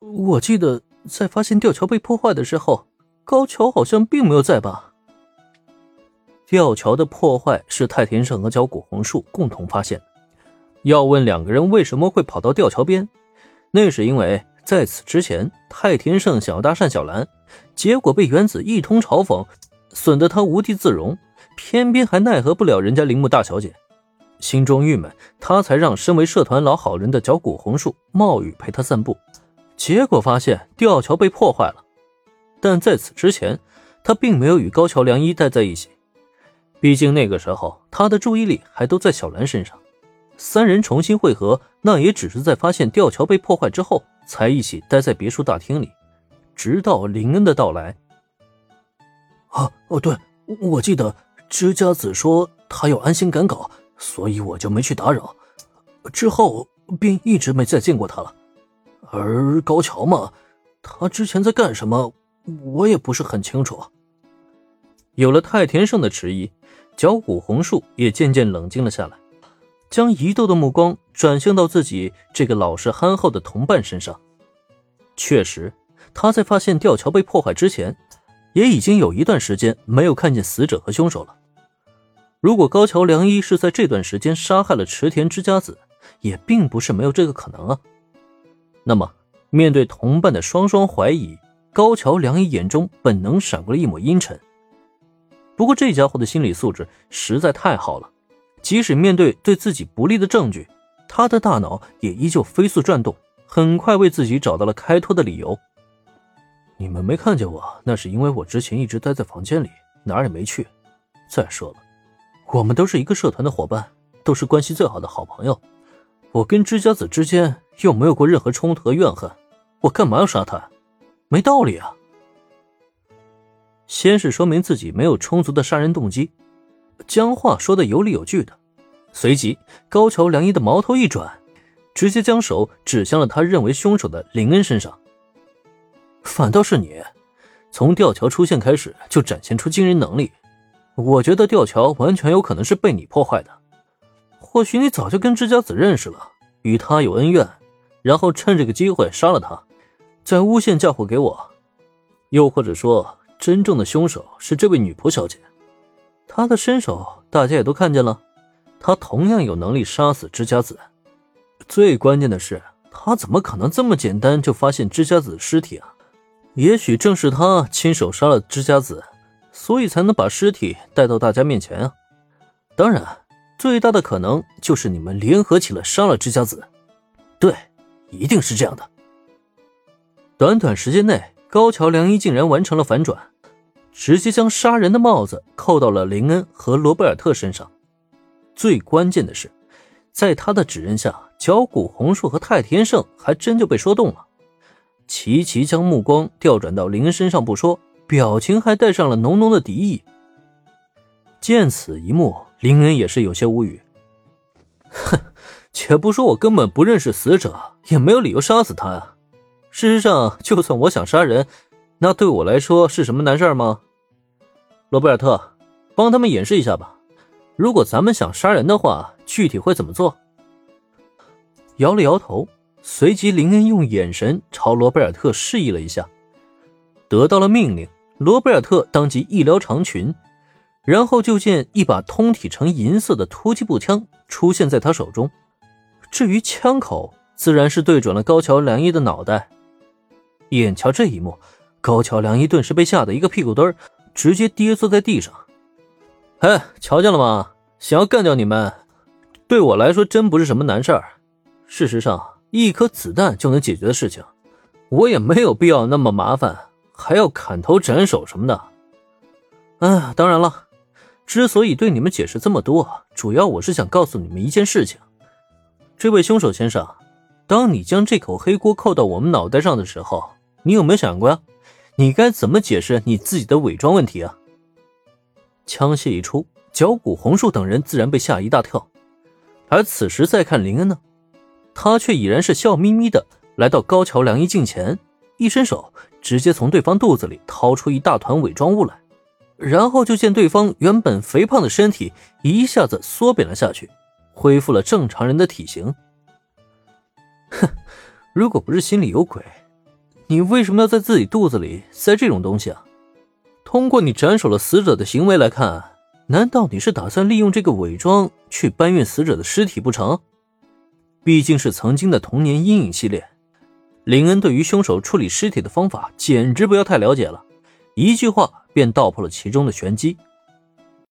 我记得在发现吊桥被破坏的时候，高桥好像并没有在吧？吊桥的破坏是太田胜和角谷红树共同发现。要问两个人为什么会跑到吊桥边，那是因为在此之前，太田胜想要搭讪小兰，结果被原子一通嘲讽，损得他无地自容，偏偏还奈何不了人家铃木大小姐，心中郁闷，他才让身为社团老好人的角谷红树冒雨陪他散步，结果发现吊桥被破坏了。但在此之前，他并没有与高桥良一待在一起。毕竟那个时候，他的注意力还都在小兰身上。三人重新会合，那也只是在发现吊桥被破坏之后，才一起待在别墅大厅里，直到林恩的到来。啊，哦，对，我记得知家子说他要安心赶稿，所以我就没去打扰。之后便一直没再见过他了。而高桥嘛，他之前在干什么，我也不是很清楚。有了太田胜的迟疑。脚谷红树也渐渐冷静了下来，将疑窦的目光转向到自己这个老实憨厚的同伴身上。确实，他在发现吊桥被破坏之前，也已经有一段时间没有看见死者和凶手了。如果高桥良一是在这段时间杀害了池田之家子，也并不是没有这个可能啊。那么，面对同伴的双双怀疑，高桥良一眼中本能闪过了一抹阴沉。不过这家伙的心理素质实在太好了，即使面对对自己不利的证据，他的大脑也依旧飞速转动，很快为自己找到了开脱的理由。你们没看见我，那是因为我之前一直待在房间里，哪儿也没去。再说了，我们都是一个社团的伙伴，都是关系最好的好朋友。我跟知家子之间又没有过任何冲突和怨恨，我干嘛要杀他？没道理啊！先是说明自己没有充足的杀人动机，将话说的有理有据的。随即，高桥良一的矛头一转，直接将手指向了他认为凶手的林恩身上。反倒是你，从吊桥出现开始就展现出惊人能力，我觉得吊桥完全有可能是被你破坏的。或许你早就跟知家子认识了，与他有恩怨，然后趁这个机会杀了他，再诬陷嫁祸给我。又或者说。真正的凶手是这位女仆小姐，她的身手大家也都看见了，她同样有能力杀死知家子。最关键的是，她怎么可能这么简单就发现知家子的尸体啊？也许正是她亲手杀了知家子，所以才能把尸体带到大家面前啊。当然，最大的可能就是你们联合起来杀了知家子。对，一定是这样的。短短时间内，高桥良一竟然完成了反转。直接将杀人的帽子扣到了林恩和罗贝尔特身上。最关键的是，在他的指认下，角谷红树和太田胜还真就被说动了。齐齐将目光调转到林恩身上不说，表情还带上了浓浓的敌意。见此一幕，林恩也是有些无语。哼，且不说我根本不认识死者，也没有理由杀死他啊。事实上，就算我想杀人。那对我来说是什么难事吗？罗贝尔特，帮他们演示一下吧。如果咱们想杀人的话，具体会怎么做？摇了摇头，随即林恩用眼神朝罗贝尔特示意了一下，得到了命令。罗贝尔特当即一撩长裙，然后就见一把通体呈银色的突击步枪出现在他手中。至于枪口，自然是对准了高桥良一的脑袋。眼瞧这一幕。高桥良一顿时被吓得一个屁股墩儿，直接跌坐在地上。哎，瞧见了吗？想要干掉你们，对我来说真不是什么难事儿。事实上，一颗子弹就能解决的事情，我也没有必要那么麻烦，还要砍头斩首什么的。哎，当然了，之所以对你们解释这么多，主要我是想告诉你们一件事情：这位凶手先生，当你将这口黑锅扣到我们脑袋上的时候，你有没有想过呀？你该怎么解释你自己的伪装问题啊？枪械一出，脚骨红树等人自然被吓一大跳。而此时再看林恩呢，他却已然是笑眯眯的来到高桥良一近前，一伸手直接从对方肚子里掏出一大团伪装物来，然后就见对方原本肥胖的身体一下子缩扁了下去，恢复了正常人的体型。哼，如果不是心里有鬼。你为什么要在自己肚子里塞这种东西啊？通过你斩首了死者的行为来看，难道你是打算利用这个伪装去搬运死者的尸体不成？毕竟是曾经的童年阴影系列，林恩对于凶手处理尸体的方法简直不要太了解了，一句话便道破了其中的玄机。